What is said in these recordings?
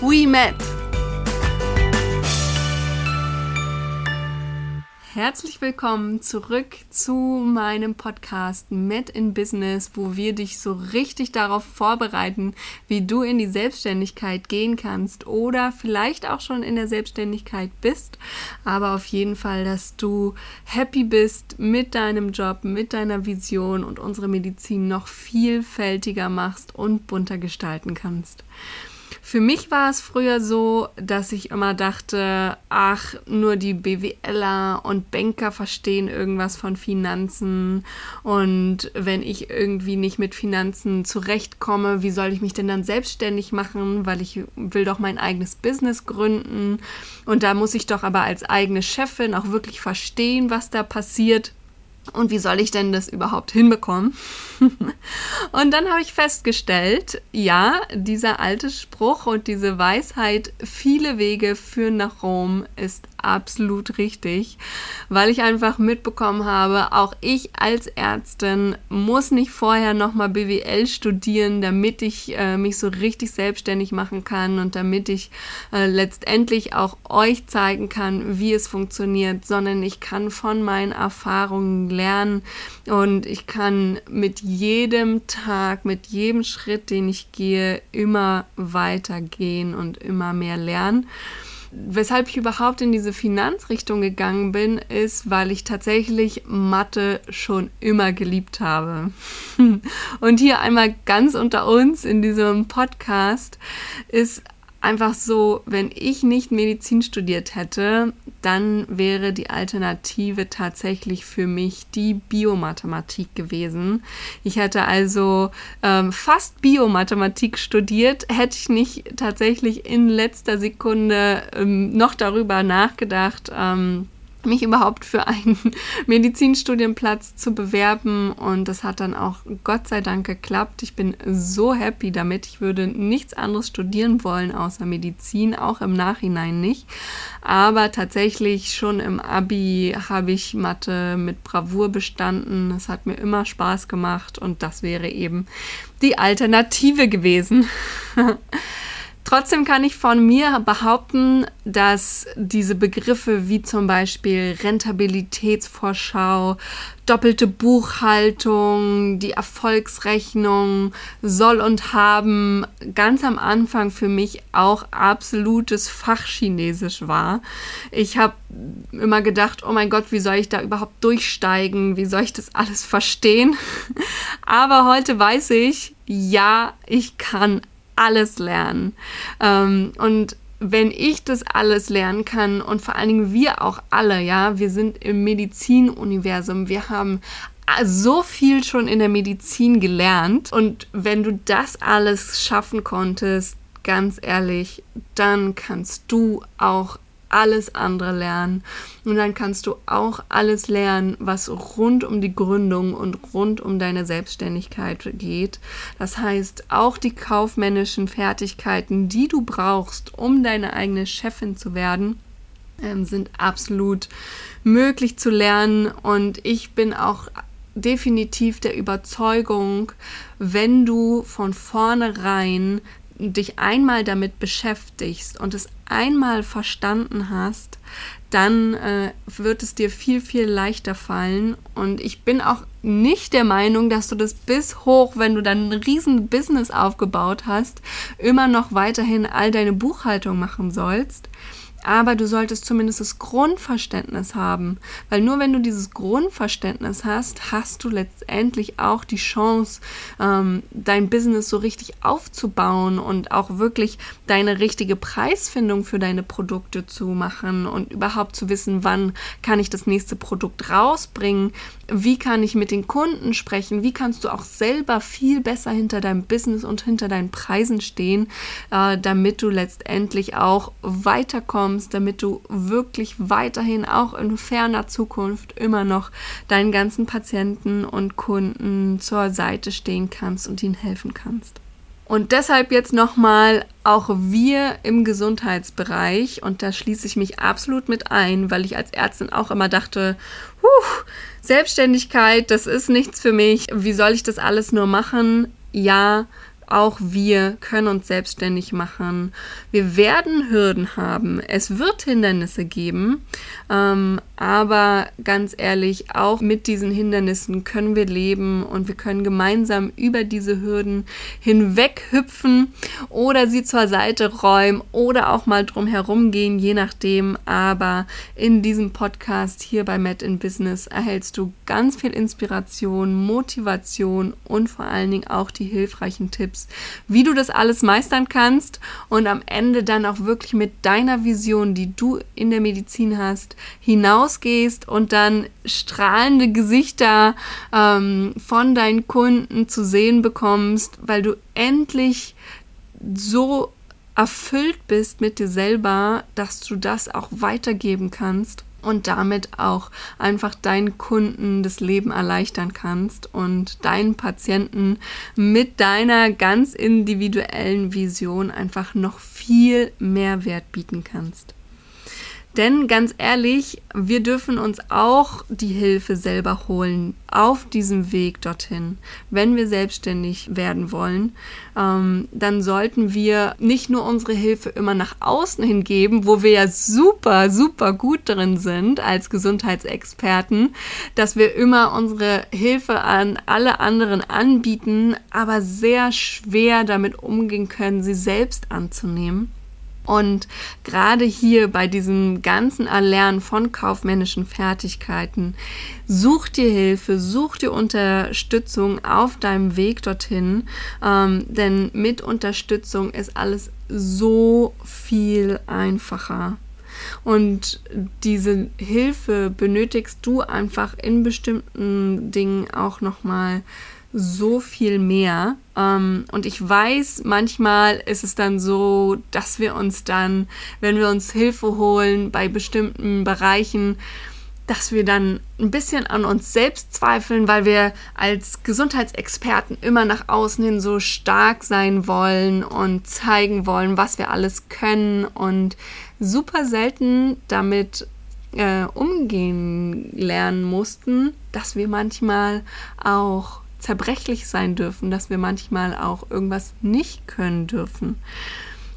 we met. Herzlich willkommen zurück zu meinem Podcast Met in Business, wo wir dich so richtig darauf vorbereiten, wie du in die Selbstständigkeit gehen kannst oder vielleicht auch schon in der Selbstständigkeit bist, aber auf jeden Fall, dass du happy bist mit deinem Job, mit deiner Vision und unsere Medizin noch vielfältiger machst und bunter gestalten kannst. Für mich war es früher so, dass ich immer dachte, ach, nur die BWLer und Banker verstehen irgendwas von Finanzen. Und wenn ich irgendwie nicht mit Finanzen zurechtkomme, wie soll ich mich denn dann selbstständig machen, weil ich will doch mein eigenes Business gründen. Und da muss ich doch aber als eigene Chefin auch wirklich verstehen, was da passiert. Und wie soll ich denn das überhaupt hinbekommen? und dann habe ich festgestellt, ja, dieser alte Spruch und diese Weisheit, viele Wege führen nach Rom, ist absolut richtig, weil ich einfach mitbekommen habe, auch ich als Ärztin muss nicht vorher nochmal BWL studieren, damit ich äh, mich so richtig selbstständig machen kann und damit ich äh, letztendlich auch euch zeigen kann, wie es funktioniert, sondern ich kann von meinen Erfahrungen lernen und ich kann mit jedem Tag, mit jedem Schritt, den ich gehe, immer weitergehen und immer mehr lernen. Weshalb ich überhaupt in diese Finanzrichtung gegangen bin, ist, weil ich tatsächlich Mathe schon immer geliebt habe. Und hier einmal ganz unter uns in diesem Podcast ist einfach so, wenn ich nicht Medizin studiert hätte, dann wäre die Alternative tatsächlich für mich die Biomathematik gewesen. Ich hätte also ähm, fast Biomathematik studiert, hätte ich nicht tatsächlich in letzter Sekunde ähm, noch darüber nachgedacht. Ähm, mich überhaupt für einen Medizinstudienplatz zu bewerben und das hat dann auch Gott sei Dank geklappt. Ich bin so happy damit. Ich würde nichts anderes studieren wollen außer Medizin, auch im Nachhinein nicht. Aber tatsächlich schon im Abi habe ich Mathe mit Bravour bestanden. Es hat mir immer Spaß gemacht und das wäre eben die Alternative gewesen. Trotzdem kann ich von mir behaupten, dass diese Begriffe wie zum Beispiel Rentabilitätsvorschau, doppelte Buchhaltung, die Erfolgsrechnung, soll und haben ganz am Anfang für mich auch absolutes Fachchinesisch war. Ich habe immer gedacht, oh mein Gott, wie soll ich da überhaupt durchsteigen? Wie soll ich das alles verstehen? Aber heute weiß ich, ja, ich kann alles lernen. Ähm, und wenn ich das alles lernen kann und vor allen Dingen wir auch alle, ja, wir sind im Medizinuniversum, wir haben so viel schon in der Medizin gelernt und wenn du das alles schaffen konntest, ganz ehrlich, dann kannst du auch alles andere lernen. Und dann kannst du auch alles lernen, was rund um die Gründung und rund um deine Selbstständigkeit geht. Das heißt, auch die kaufmännischen Fertigkeiten, die du brauchst, um deine eigene Chefin zu werden, ähm, sind absolut möglich zu lernen. Und ich bin auch definitiv der Überzeugung, wenn du von vornherein dich einmal damit beschäftigst und es einmal verstanden hast, dann äh, wird es dir viel, viel leichter fallen. Und ich bin auch nicht der Meinung, dass du das bis hoch, wenn du dann ein riesen Business aufgebaut hast, immer noch weiterhin all deine Buchhaltung machen sollst aber du solltest zumindest das Grundverständnis haben, weil nur wenn du dieses Grundverständnis hast, hast du letztendlich auch die Chance, ähm, dein Business so richtig aufzubauen und auch wirklich deine richtige Preisfindung für deine Produkte zu machen und überhaupt zu wissen, wann kann ich das nächste Produkt rausbringen, wie kann ich mit den Kunden sprechen, wie kannst du auch selber viel besser hinter deinem Business und hinter deinen Preisen stehen, äh, damit du letztendlich auch weiterkommst, damit du wirklich weiterhin auch in ferner Zukunft immer noch deinen ganzen Patienten und Kunden zur Seite stehen kannst und ihnen helfen kannst. Und deshalb jetzt nochmal auch wir im Gesundheitsbereich, und da schließe ich mich absolut mit ein, weil ich als Ärztin auch immer dachte, huh, Selbstständigkeit, das ist nichts für mich, wie soll ich das alles nur machen? Ja, auch wir können uns selbstständig machen. Wir werden Hürden haben. Es wird Hindernisse geben. Ähm, aber ganz ehrlich, auch mit diesen Hindernissen können wir leben und wir können gemeinsam über diese Hürden hinweg hüpfen oder sie zur Seite räumen oder auch mal drum herum gehen, je nachdem. Aber in diesem Podcast hier bei Met in Business erhältst du ganz viel Inspiration, Motivation und vor allen Dingen auch die hilfreichen Tipps wie du das alles meistern kannst und am Ende dann auch wirklich mit deiner Vision, die du in der Medizin hast, hinausgehst und dann strahlende Gesichter ähm, von deinen Kunden zu sehen bekommst, weil du endlich so erfüllt bist mit dir selber, dass du das auch weitergeben kannst und damit auch einfach deinen Kunden das Leben erleichtern kannst und deinen Patienten mit deiner ganz individuellen Vision einfach noch viel mehr Wert bieten kannst. Denn ganz ehrlich, wir dürfen uns auch die Hilfe selber holen auf diesem Weg dorthin. Wenn wir selbstständig werden wollen, ähm, dann sollten wir nicht nur unsere Hilfe immer nach außen hingeben, wo wir ja super, super gut drin sind als Gesundheitsexperten, dass wir immer unsere Hilfe an alle anderen anbieten, aber sehr schwer damit umgehen können, sie selbst anzunehmen. Und gerade hier bei diesem ganzen Erlernen von kaufmännischen Fertigkeiten, such dir Hilfe, such dir Unterstützung auf deinem Weg dorthin, ähm, denn mit Unterstützung ist alles so viel einfacher. Und diese Hilfe benötigst du einfach in bestimmten Dingen auch nochmal so viel mehr. Ähm, und ich weiß, manchmal ist es dann so, dass wir uns dann, wenn wir uns Hilfe holen bei bestimmten Bereichen, dass wir dann ein bisschen an uns selbst zweifeln, weil wir als Gesundheitsexperten immer nach außen hin so stark sein wollen und zeigen wollen, was wir alles können und super selten damit äh, umgehen lernen mussten, dass wir manchmal auch zerbrechlich sein dürfen, dass wir manchmal auch irgendwas nicht können dürfen.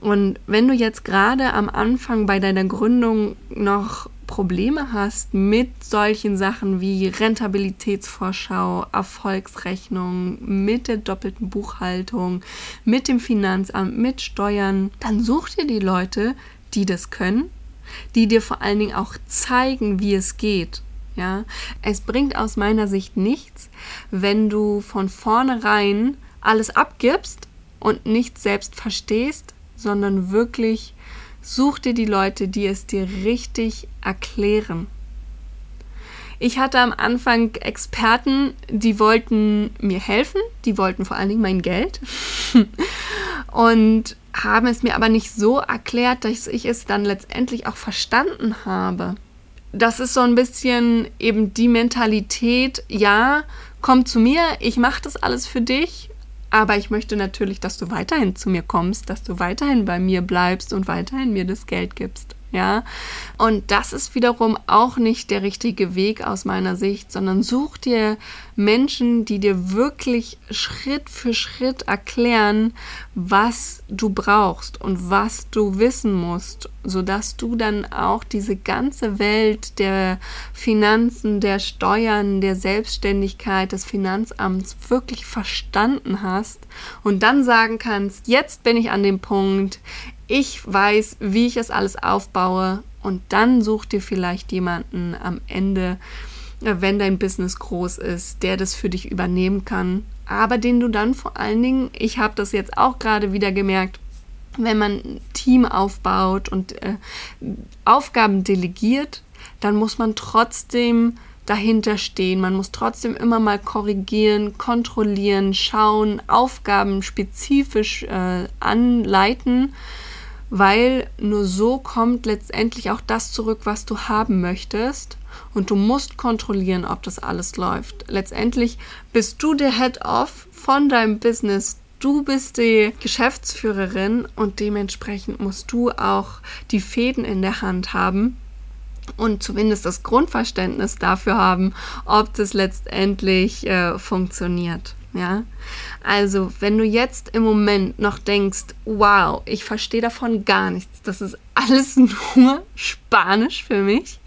Und wenn du jetzt gerade am Anfang bei deiner Gründung noch Probleme hast mit solchen Sachen wie Rentabilitätsvorschau, Erfolgsrechnung, mit der doppelten Buchhaltung, mit dem Finanzamt, mit Steuern, dann such dir die Leute, die das können, die dir vor allen Dingen auch zeigen, wie es geht. Ja, es bringt aus meiner Sicht nichts, wenn du von vornherein alles abgibst und nicht selbst verstehst, sondern wirklich such dir die Leute, die es dir richtig erklären. Ich hatte am Anfang Experten, die wollten mir helfen, die wollten vor allen Dingen mein Geld und haben es mir aber nicht so erklärt, dass ich es dann letztendlich auch verstanden habe das ist so ein bisschen eben die Mentalität, ja, komm zu mir, ich mache das alles für dich, aber ich möchte natürlich, dass du weiterhin zu mir kommst, dass du weiterhin bei mir bleibst und weiterhin mir das Geld gibst ja. Und das ist wiederum auch nicht der richtige Weg aus meiner Sicht, sondern such dir Menschen, die dir wirklich Schritt für Schritt erklären, was du brauchst und was du wissen musst, sodass du dann auch diese ganze Welt der Finanzen, der Steuern, der Selbstständigkeit, des Finanzamts wirklich verstanden hast und dann sagen kannst, jetzt bin ich an dem Punkt, ich weiß, wie ich es alles aufbaue. Und dann such dir vielleicht jemanden am Ende, äh, wenn dein Business groß ist, der das für dich übernehmen kann, aber den du dann vor allen Dingen, ich habe das jetzt auch gerade wieder gemerkt, wenn man ein Team aufbaut und äh, Aufgaben delegiert, dann muss man trotzdem dahinter stehen. Man muss trotzdem immer mal korrigieren, kontrollieren, schauen, Aufgaben spezifisch äh, anleiten, weil nur so kommt letztendlich auch das zurück, was du haben möchtest. Und du musst kontrollieren, ob das alles läuft. Letztendlich bist du der Head-Off von deinem Business. Du bist die Geschäftsführerin und dementsprechend musst du auch die Fäden in der Hand haben und zumindest das Grundverständnis dafür haben, ob das letztendlich äh, funktioniert. Ja, also wenn du jetzt im Moment noch denkst, wow, ich verstehe davon gar nichts, das ist alles nur Spanisch für mich,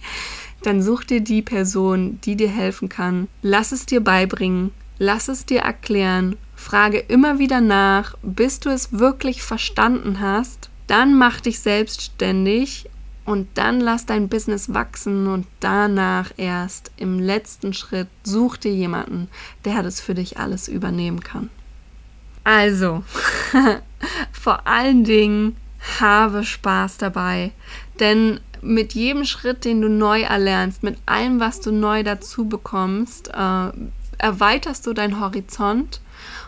dann such dir die Person, die dir helfen kann. Lass es dir beibringen, lass es dir erklären Frage immer wieder nach, bis du es wirklich verstanden hast. Dann mach dich selbstständig und dann lass dein Business wachsen und danach erst im letzten Schritt such dir jemanden, der das für dich alles übernehmen kann. Also, vor allen Dingen habe Spaß dabei, denn mit jedem Schritt, den du neu erlernst, mit allem, was du neu dazu bekommst, äh, erweiterst du deinen Horizont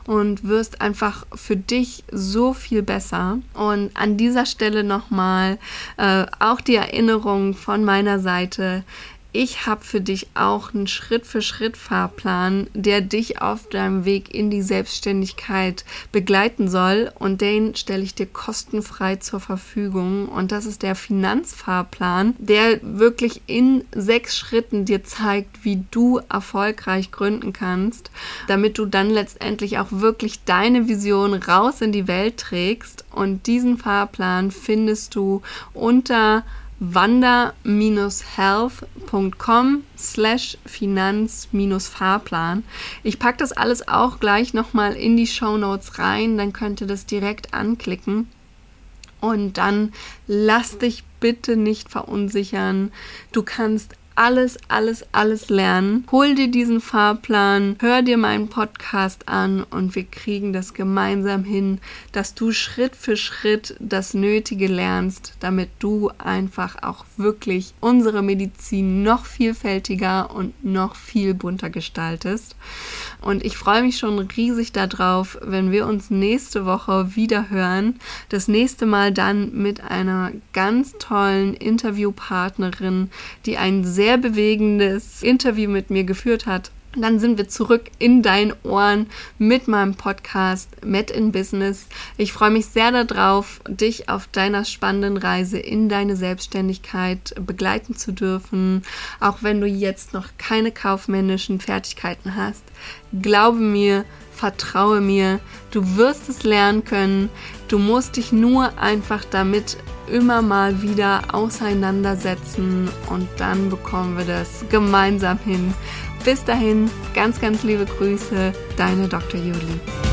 und wirst einfach für dich so viel besser. Und an dieser Stelle nochmal äh, auch die Erinnerung von meiner Seite ich habe für dich auch einen Schritt-für-Schritt-Fahrplan, der dich auf deinem Weg in die Selbstständigkeit begleiten soll. Und den stelle ich dir kostenfrei zur Verfügung. Und das ist der Finanzfahrplan, der wirklich in sechs Schritten dir zeigt, wie du erfolgreich gründen kannst, damit du dann letztendlich auch wirklich deine Vision raus in die Welt trägst. Und diesen Fahrplan findest du unter wander-health.com slash finanz-fahrplan. Ich packe das alles auch gleich nochmal in die Show Notes rein, dann könnt ihr das direkt anklicken. Und dann lass dich bitte nicht verunsichern. Du kannst alles, alles, alles lernen. Hol dir diesen Fahrplan, hör dir meinen Podcast an und wir kriegen das gemeinsam hin, dass du Schritt für Schritt das Nötige lernst, damit du einfach auch wirklich unsere Medizin noch vielfältiger und noch viel bunter gestaltest. Und ich freue mich schon riesig darauf, wenn wir uns nächste Woche wieder hören. Das nächste Mal dann mit einer ganz tollen Interviewpartnerin, die einen sehr sehr bewegendes Interview mit mir geführt hat. Dann sind wir zurück in deinen Ohren mit meinem Podcast Met in Business. Ich freue mich sehr darauf, dich auf deiner spannenden Reise in deine Selbstständigkeit begleiten zu dürfen. Auch wenn du jetzt noch keine kaufmännischen Fertigkeiten hast. Glaube mir, vertraue mir, du wirst es lernen können. Du musst dich nur einfach damit immer mal wieder auseinandersetzen und dann bekommen wir das gemeinsam hin. Bis dahin, ganz, ganz liebe Grüße, deine Dr. Julie.